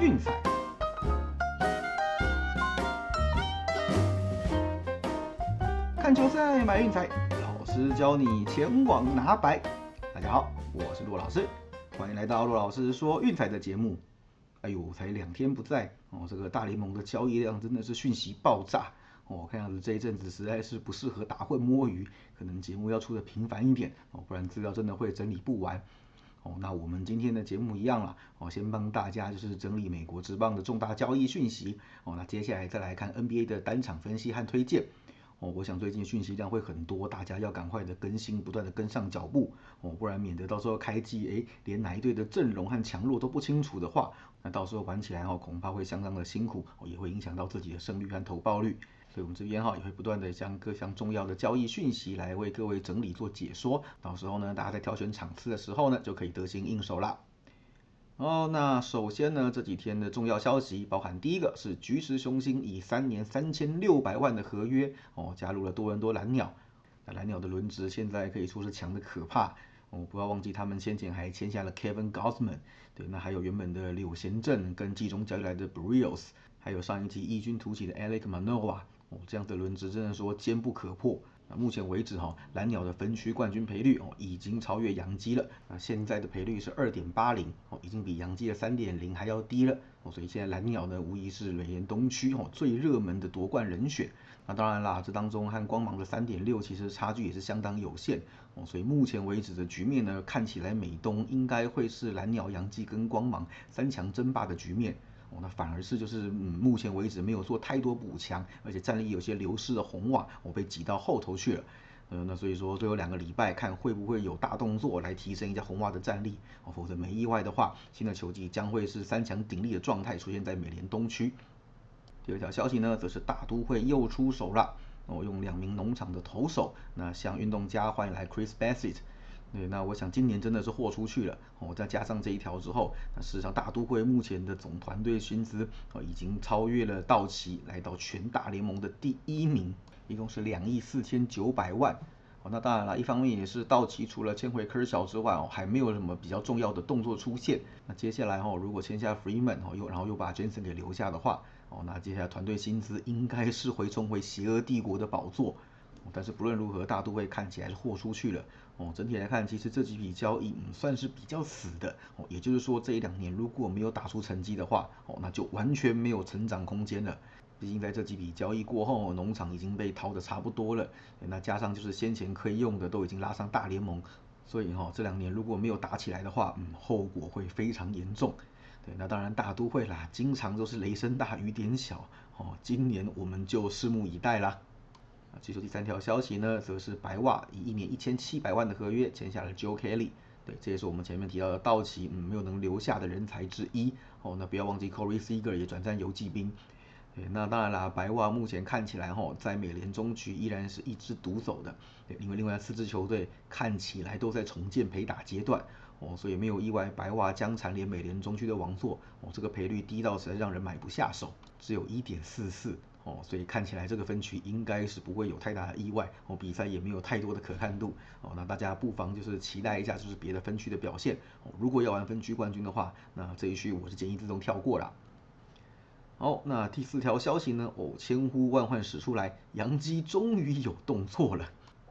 运彩。看球赛买运彩，老师教你前往拿白。大家好，我是陆老师，欢迎来到陆老师说运彩的节目。哎呦，才两天不在哦，这个大联盟的交易量真的是讯息爆炸哦。看样子这一阵子实在是不适合打混摸鱼，可能节目要出的频繁一点哦，不然资料真的会整理不完。哦，那我们今天的节目一样了哦，先帮大家就是整理美国职棒的重大交易讯息哦，那接下来再来看 NBA 的单场分析和推荐。哦，我想最近讯息量会很多，大家要赶快的更新，不断的跟上脚步哦，不然免得到时候开季，哎，连哪一队的阵容和强弱都不清楚的话，那到时候玩起来哦，恐怕会相当的辛苦哦，也会影响到自己的胜率和投报率。所以，我们这边哈也会不断的将各项重要的交易讯息来为各位整理做解说，到时候呢，大家在挑选场次的时候呢，就可以得心应手啦。哦，那首先呢，这几天的重要消息包含第一个是菊池雄星以三年三千六百万的合约哦加入了多伦多蓝鸟。那蓝鸟的轮值现在可以说是强的可怕哦，不要忘记他们先前还签下了 Kevin Gausman，对，那还有原本的柳贤镇跟季中交易来的 Brios，还有上一季异军突起的 Alec Manoa，哦，这样的轮值真的说坚不可破。那目前为止哈，蓝鸟的分区冠军赔率哦已经超越洋基了。那现在的赔率是二点八零哦，已经比洋基的三点零还要低了哦。所以现在蓝鸟呢，无疑是美联东区哦最热门的夺冠人选。那当然啦，这当中和光芒的三点六其实差距也是相当有限哦。所以目前为止的局面呢，看起来美东应该会是蓝鸟、洋基跟光芒三强争霸的局面。哦，那反而是就是嗯，目前为止没有做太多补强，而且战力有些流失的红袜，我被挤到后头去了。嗯，那所以说最后两个礼拜看会不会有大动作来提升一下红袜的战力。哦，否则没意外的话，新的球季将会是三强鼎立的状态出现在美联东区。第二条消息呢，则是大都会又出手了，哦，用两名农场的投手，那向运动家换来 Chris Bassett。对，那我想今年真的是豁出去了哦，再加上这一条之后，那事实上大都会目前的总团队薪资哦已经超越了道奇，来到全大联盟的第一名，一共是两亿四千九百万。哦，那当然了，一方面也是道奇除了签回科小之外哦，还没有什么比较重要的动作出现。那接下来哦，如果签下 Freeman 哦，又然后又把 Jensen 给留下的话，哦，那接下来团队薪资应该是会冲回邪恶帝国的宝座。但是不论如何，大都会看起来是豁出去了哦。整体来看，其实这几笔交易嗯算是比较死的哦。也就是说，这一两年如果没有打出成绩的话哦，那就完全没有成长空间了。毕竟在这几笔交易过后，农场已经被掏的差不多了。那加上就是先前可以用的都已经拉上大联盟，所以哈这两年如果没有打起来的话，嗯后果会非常严重。对，那当然大都会啦，经常都是雷声大雨点小哦。今年我们就拭目以待啦。接着第三条消息呢，则是白袜以一年一千七百万的合约签下了 Joe Kelly。对，这也是我们前面提到的道奇嗯没有能留下的人才之一。哦，那不要忘记 Corey Seager 也转战游击兵。对，那当然啦，白袜目前看起来哈，在美联中区依然是一枝独走的。对，因为另外四支球队看起来都在重建陪打阶段。哦，所以没有意外，白袜将蝉联美联中区的王座。哦，这个赔率低到实在让人买不下手，只有一点四四。哦，所以看起来这个分区应该是不会有太大的意外。哦，比赛也没有太多的可看度。哦，那大家不妨就是期待一下，就是别的分区的表现。哦，如果要玩分区冠军的话，那这一区我是建议自动跳过了。好，那第四条消息呢？哦，千呼万唤始出来，杨基终于有动作了，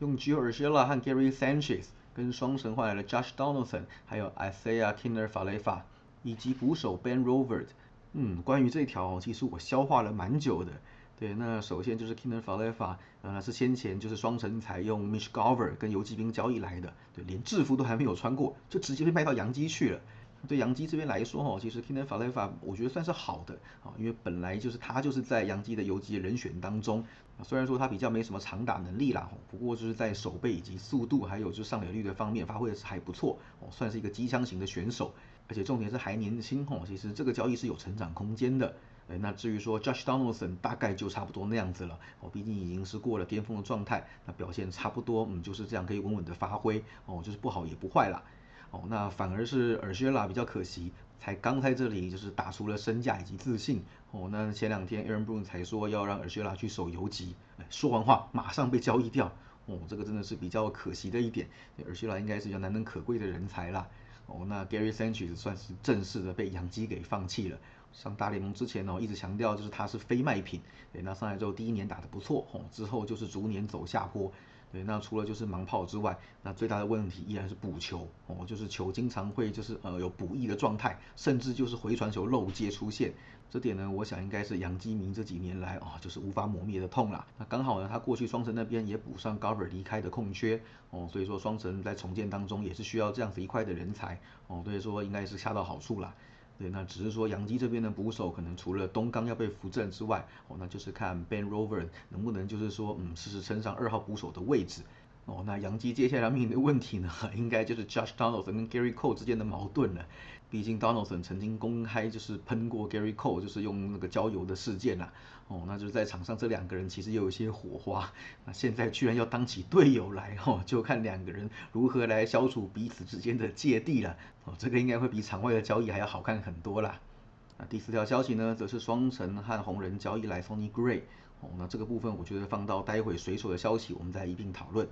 用 Gio r c h e l l a 和 Gary Sanchez。跟双神换来了 Josh Donaldson，还有 Isaiah Kiner Falefa，以及捕手 Ben Rovert。嗯，关于这条，其实我消化了蛮久的。对，那首先就是 Kiner Falefa，呃，是先前就是双城采用 Mitch Garver 跟游击兵交易来的，对，连制服都还没有穿过，就直接被卖到洋基去了。对杨基这边来说，哈，其实 Kiner Falefa 我觉得算是好的啊，因为本来就是他就是在杨基的游击人选当中。虽然说他比较没什么长打能力啦，不过就是在手背以及速度，还有就是上垒率的方面发挥的是还不错哦，算是一个机枪型的选手，而且重点是还年轻哦，其实这个交易是有成长空间的。哎，那至于说 Josh Donaldson 大概就差不多那样子了哦，毕竟已经是过了巅峰的状态，那表现差不多，嗯，就是这样可以稳稳的发挥哦，就是不好也不坏啦。哦，那反而是 e r s h e l a 比较可惜，才刚在这里就是打出了身价以及自信。哦，那前两天 Aaron Boone 才说要让 e r s h e l a 去守游击，说完话马上被交易掉。哦，这个真的是比较可惜的一点。e r s h e l a 应该是比较难能可贵的人才啦。哦，那 Gary Sanchez 算是正式的被杨基给放弃了。上大联盟之前哦，一直强调就是他是非卖品，对，那上来之后第一年打得不错，哦，之后就是逐年走下坡，对，那除了就是盲炮之外，那最大的问题依然是补球，哦，就是球经常会就是呃有补益的状态，甚至就是回传球漏接出现，这点呢，我想应该是杨基明这几年来啊就是无法磨灭的痛啦。那刚好呢，他过去双城那边也补上 g o v e r 离开的空缺，哦，所以说双城在重建当中也是需要这样子一块的人才，哦，所以说应该是恰到好处啦。对，那只是说杨基这边的捕手可能除了东刚要被扶正之外，哦，那就是看 Ben Rover 能不能就是说，嗯，试试撑上二号捕手的位置。哦，那杨基接下来面临的问题呢，应该就是 Josh Donaldson 跟 Gary Cole 之间的矛盾了。毕竟 Donaldson 曾经公开就是喷过 Gary Cole，就是用那个浇油的事件啦。哦，那就是在场上这两个人其实也有一些火花。那现在居然要当起队友来，哦，就看两个人如何来消除彼此之间的芥蒂了。哦，这个应该会比场外的交易还要好看很多啦。那第四条消息呢，则是双城和红人交易来 Sonny Gray。哦，那这个部分我觉得放到待会水手的消息，我们再一并讨论。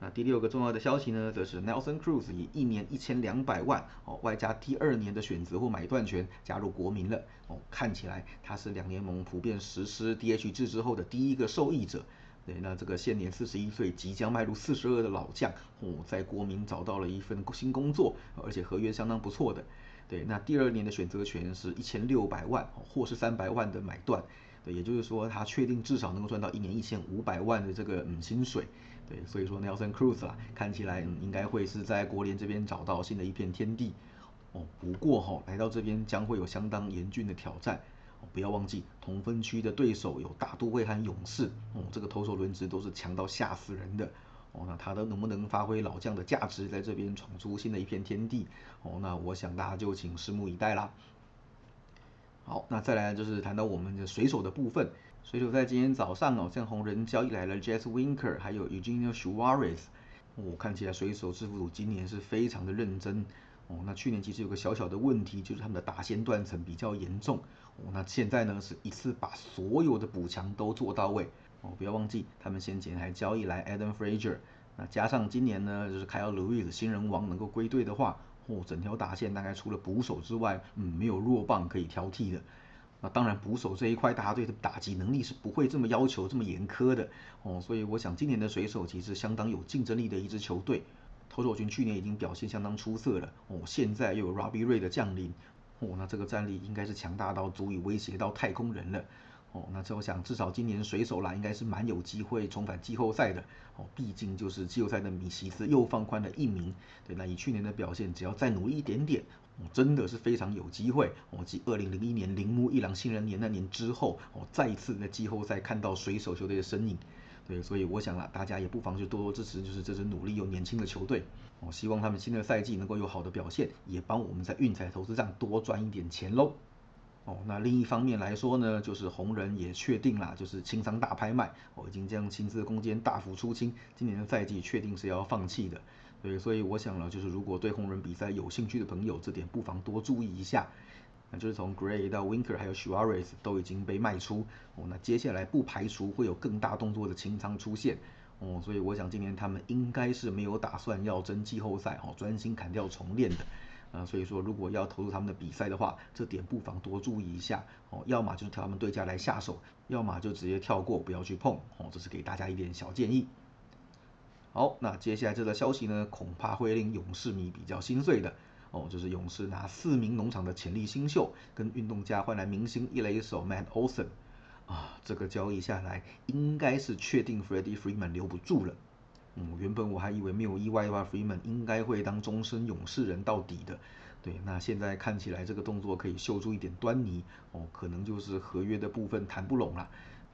那第六个重要的消息呢，则是 Nelson Cruz 以一年一千两百万哦，外加第二年的选择或买断权加入国民了哦，看起来他是两联盟普遍实施 DH 制之后的第一个受益者。对，那这个现年四十一岁，即将迈入四十二的老将哦，在国民找到了一份新工作，而且合约相当不错的。对，那第二年的选择权是一千六百万或是三百万的买断。对，也就是说他确定至少能够赚到一年一千五百万的这个嗯薪水。对，所以说 Nelson Cruz 啊，看起来应该会是在国联这边找到新的一片天地。哦，不过哈，来到这边将会有相当严峻的挑战。哦，不要忘记同分区的对手有大都会和勇士。哦，这个投手轮值都是强到吓死人的。哦，那他的能不能发挥老将的价值，在这边闯出新的一片天地？哦，那我想大家就请拭目以待啦。好，那再来就是谈到我们的水手的部分。水手在今天早上哦，向红人交易来了 Jess Winker，还有 Eugenio Suarez。我看起来水手制服组今年是非常的认真哦。那去年其实有个小小的问题，就是他们的打线断层比较严重哦。那现在呢，是一次把所有的补强都做到位哦。不要忘记，他们先前还交易来 Adam Frazier，那加上今年呢，就是 Kyle Lewis 新人王能够归队的话，哦，整条打线大概除了捕手之外，嗯，没有弱棒可以挑剔的。那当然，捕手这一块，大家对的打击能力是不会这么要求、这么严苛的哦。所以我想，今年的水手其实相当有竞争力的一支球队。投手群去年已经表现相当出色了哦，现在又有 Robbie Ray 的降临哦，那这个战力应该是强大到足以威胁到太空人了哦。那这我想，至少今年水手啦，应该是蛮有机会重返季后赛的哦。毕竟就是季后赛的米奇斯又放宽了一名，对，那以去年的表现，只要再努力一点点。真的是非常有机会。我继二零零一年铃木一郎新人年那年之后，哦，再一次在季后赛看到水手球队的身影。对，所以我想啊，大家也不妨就多多支持，就是这支努力又年轻的球队。哦，希望他们新的赛季能够有好的表现，也帮我们在运彩投资上多赚一点钱喽。哦，那另一方面来说呢，就是红人也确定了，就是清仓大拍卖，哦，已经将薪资空间大幅出清，今年的赛季确定是要放弃的。对，所以我想了，就是如果对红人比赛有兴趣的朋友，这点不妨多注意一下。那就是从 Gray 到 Winker 还有 Suarez 都已经被卖出哦，那接下来不排除会有更大动作的清仓出现哦，所以我想今年他们应该是没有打算要争季后赛哦，专心砍掉重练的。啊，所以说如果要投入他们的比赛的话，这点不妨多注意一下哦，要么就是挑他们对家来下手，要么就直接跳过不要去碰哦，这是给大家一点小建议。好，那接下来这个消息呢，恐怕会令勇士迷比较心碎的哦，就是勇士拿四名农场的潜力新秀跟运动家换来明星一垒手 Matt Olson，啊，这个交易下来应该是确定 Freddie Freeman 留不住了。嗯，原本我还以为没有意外的话，Freeman 应该会当终身勇士人到底的。对，那现在看起来这个动作可以嗅出一点端倪哦，可能就是合约的部分谈不拢了。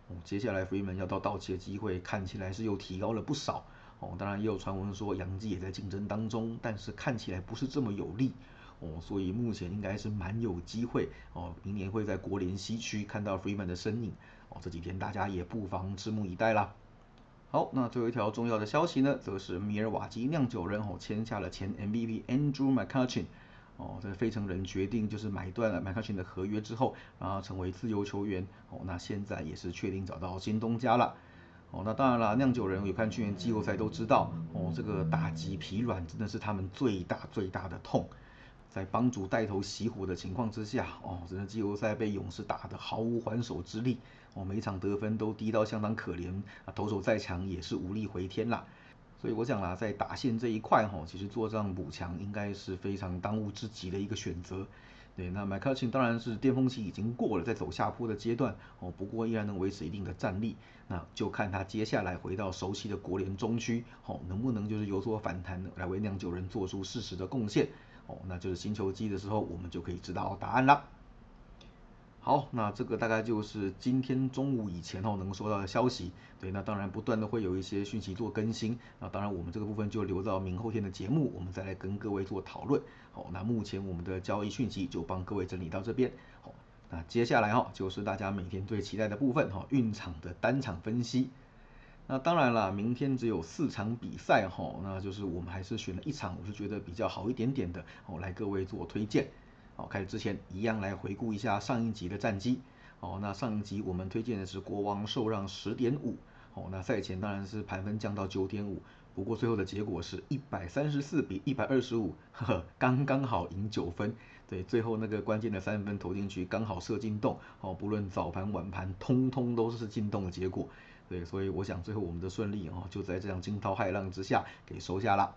哦，接下来 Freeman 要到道奇的机会看起来是又提高了不少。哦，当然也有传闻说杨基也在竞争当中，但是看起来不是这么有利哦，所以目前应该是蛮有机会哦，明年会在国联西区看到 Freeman 的身影哦，这几天大家也不妨拭目以待啦。好，那最后一条重要的消息呢，则是米尔瓦基酿酒人哦签下了前 MVP Andrew McCutchen 哦，这费城人决定就是买断了 McCutchen 的合约之后，然后成为自由球员哦，那现在也是确定找到新东家了。哦，那当然了，酿酒人有看去年季后赛都知道，哦，这个打击疲软真的是他们最大最大的痛。在帮主带头熄火的情况之下，哦，真的季后赛被勇士打得毫无还手之力，哦，每场得分都低到相当可怜，啊，投手再强也是无力回天啦。所以我想啦，在打线这一块哈，其实做这样补强应该是非常当务之急的一个选择。对，那麦克钦当然是巅峰期已经过了，在走下坡的阶段哦，不过依然能维持一定的战力，那就看他接下来回到熟悉的国联中区，哦，能不能就是有所反弹，来为酿酒人做出适时的贡献，哦，那就是新球季的时候，我们就可以知道答案了。好，那这个大概就是今天中午以前哦能够收到的消息。对，那当然不断的会有一些讯息做更新。那当然我们这个部分就留到明后天的节目，我们再来跟各位做讨论。好，那目前我们的交易讯息就帮各位整理到这边。好，那接下来哈就是大家每天最期待的部分哈，运场的单场分析。那当然了，明天只有四场比赛哈，那就是我们还是选了一场，我是觉得比较好一点点的，哦来各位做推荐。好，开始之前一样来回顾一下上一集的战绩。哦，那上一集我们推荐的是国王受让十点五。哦，那赛前当然是盘分降到九点五，不过最后的结果是一百三十四比一百二十五，呵呵，刚刚好赢九分。对，最后那个关键的三分投进去，刚好射进洞。哦，不论早盘晚盘，通通都是进洞的结果。对，所以我想最后我们的顺利哦，就在这样惊涛骇浪之下给收下了。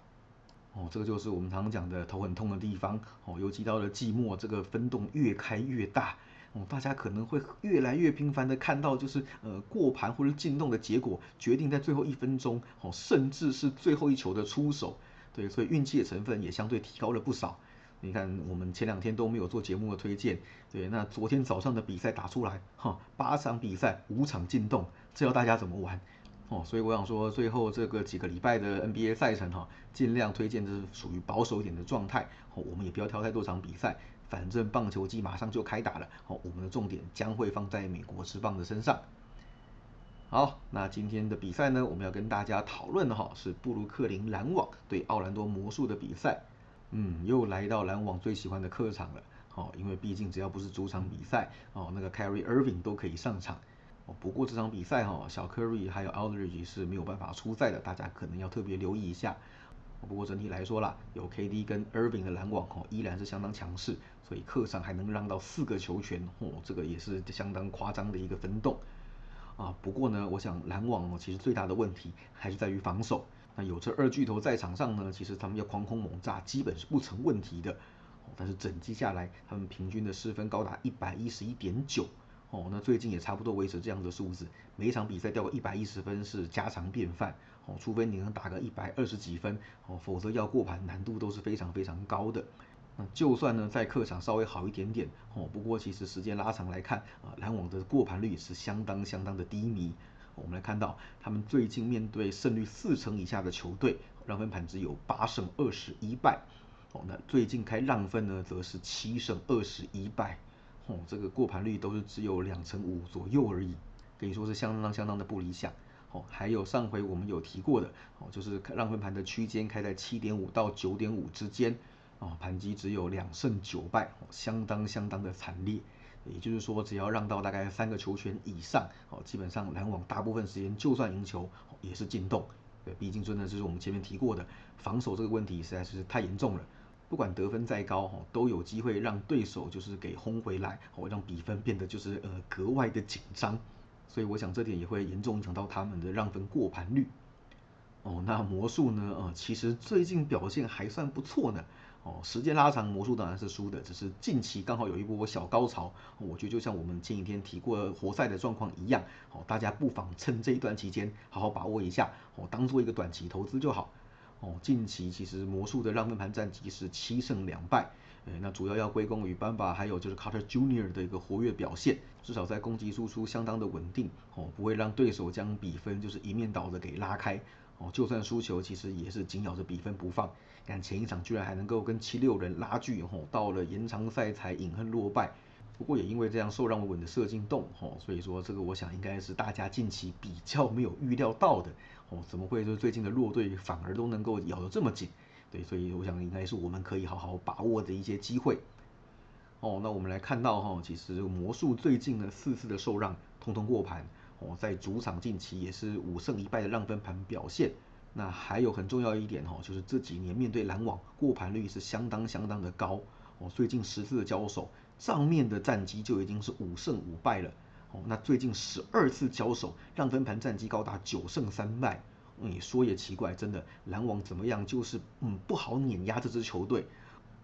哦，这个就是我们常常讲的头很痛的地方。哦，尤其到了季末，这个分洞越开越大。哦，大家可能会越来越频繁的看到，就是呃过盘或者进洞的结果，决定在最后一分钟，哦，甚至是最后一球的出手。对，所以运气的成分也相对提高了不少。你看，我们前两天都没有做节目的推荐。对，那昨天早上的比赛打出来，哈，八场比赛五场进洞，这要大家怎么玩？哦，所以我想说，最后这个几个礼拜的 NBA 赛程哈，尽量推荐就是属于保守一点的状态。哦，我们也不要挑太多场比赛，反正棒球季马上就开打了。哦，我们的重点将会放在美国职棒的身上。好，那今天的比赛呢，我们要跟大家讨论的哈是布鲁克林篮网对奥兰多魔术的比赛。嗯，又来到篮网最喜欢的客场了。哦，因为毕竟只要不是主场比赛，哦，那个 Carry Irving 都可以上场。哦，不过这场比赛哈，小 Curry 还有 Aldridge 是没有办法出赛的，大家可能要特别留意一下。不过整体来说啦，有 KD 跟 Irving 的篮网哦，依然是相当强势，所以客场还能让到四个球权哦，这个也是相当夸张的一个分动。啊，不过呢，我想篮网哦，其实最大的问题还是在于防守。那有这二巨头在场上呢，其实他们要狂轰猛炸，基本是不成问题的。但是整季下来，他们平均的失分高达一百一十一点九。哦，那最近也差不多维持这样的数字，每一场比赛掉个一百一十分是家常便饭。哦，除非你能打个一百二十几分，哦，否则要过盘难度都是非常非常高的。那就算呢在客场稍微好一点点，哦，不过其实时间拉长来看，啊，篮网的过盘率是相当相当的低迷。我们来看到，他们最近面对胜率四成以下的球队，让分盘只有八胜二十一败。哦，那最近开让分呢，则是七胜二十一败。哦，这个过盘率都是只有两成五左右而已，可以说是相当相当的不理想。哦，还有上回我们有提过的，哦，就是让分盘的区间开在七点五到九点五之间，哦，盘基只有两胜九败，相当相当的惨烈。也就是说，只要让到大概三个球权以上，哦，基本上篮网大部分时间就算赢球，也是进洞。对，毕竟真的就是我们前面提过的，防守这个问题实在是太严重了。不管得分再高哈，都有机会让对手就是给轰回来，哦，让比分变得就是呃格外的紧张，所以我想这点也会严重影响到他们的让分过盘率。哦，那魔术呢？呃，其实最近表现还算不错呢。哦，时间拉长，魔术当然是输的，只是近期刚好有一波小高潮，我觉得就像我们前几天提过活塞的状况一样，哦，大家不妨趁这一段期间好好把握一下，哦，当做一个短期投资就好。哦，近期其实魔术的让分盘战绩是七胜两败，诶，那主要要归功于班巴还有就是 Carter Junior 的一个活跃表现，至少在攻击输出相当的稳定，哦，不会让对手将比分就是一面倒的给拉开，哦，就算输球其实也是紧咬着比分不放，看前一场居然还能够跟七六人拉锯，哦，到了延长赛才饮恨落败。不过也因为这样受让稳的射进洞，吼，所以说这个我想应该是大家近期比较没有预料到的，哦，怎么会就最近的弱队反而都能够咬得这么紧？对，所以我想应该是我们可以好好把握的一些机会。哦，那我们来看到哈，其实魔术最近呢四次的受让通通过盘，哦，在主场近期也是五胜一败的让分盘表现。那还有很重要一点哈，就是这几年面对篮网过盘率是相当相当的高。哦，最近十次的交手，上面的战绩就已经是五胜五败了。哦，那最近十二次交手，让分盘战绩高达九胜三败。你说也奇怪，真的篮网怎么样，就是嗯不好碾压这支球队。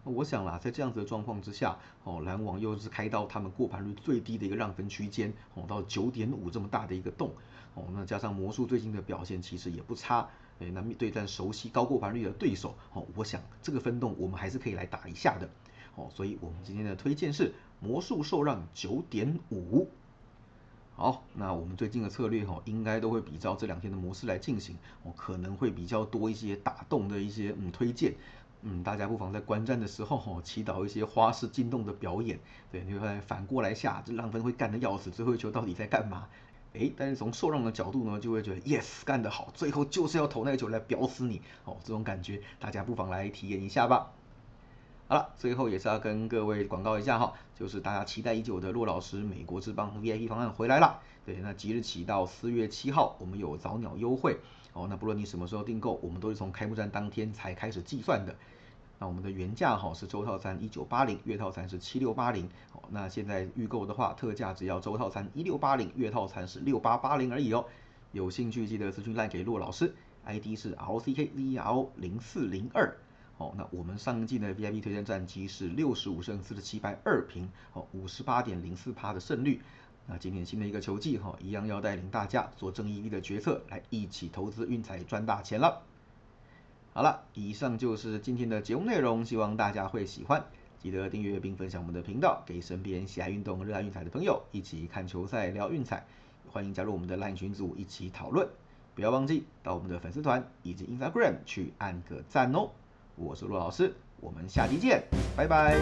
我想啦，在这样子的状况之下，哦，篮网又是开到他们过盘率最低的一个让分区间，哦，到九点五这么大的一个洞，哦，那加上魔术最近的表现其实也不差，哎，那面对战熟悉高过盘率的对手，哦，我想这个分洞我们还是可以来打一下的，哦，所以我们今天的推荐是魔术受让九点五。好，那我们最近的策略哦，应该都会比照这两天的模式来进行，哦，可能会比较多一些打动的一些嗯推荐，嗯，大家不妨在观战的时候哦，祈祷一些花式进洞的表演，对，你会发现反过来下，这浪分会干的要死，最后一球到底在干嘛？哎，但是从受让的角度呢，就会觉得 yes 干得好，最后就是要投那个球来表死你，哦，这种感觉大家不妨来体验一下吧。好了，最后也是要跟各位广告一下哈，就是大家期待已久的骆老师美国之邦 VIP 方案回来了。对，那即日起到四月七号，我们有早鸟优惠哦。那不论你什么时候订购，我们都是从开幕战当天才开始计算的。那我们的原价哈是周套餐一九八零，月套餐是七六八零。哦，那现在预购的话，特价只要周套餐一六八零，月套餐是六八八零而已哦。有兴趣记得私讯赖给骆老师，ID 是 RCKZR 零四零二。哦，那我们上一季的 VIP 推荐战绩是六十五胜四十七败二平，哦，五十八点零四趴的胜率。那今年新的一个球季，哈，一样要带领大家做正义力的决策，来一起投资运彩赚大钱了。好了，以上就是今天的节目内容，希望大家会喜欢。记得订阅并分享我们的频道，给身边喜爱运动、热爱运彩的朋友一起看球赛、聊运彩。欢迎加入我们的 LINE 群组一起讨论，不要忘记到我们的粉丝团以及 Instagram 去按个赞哦。我是陆老师，我们下期见，拜拜。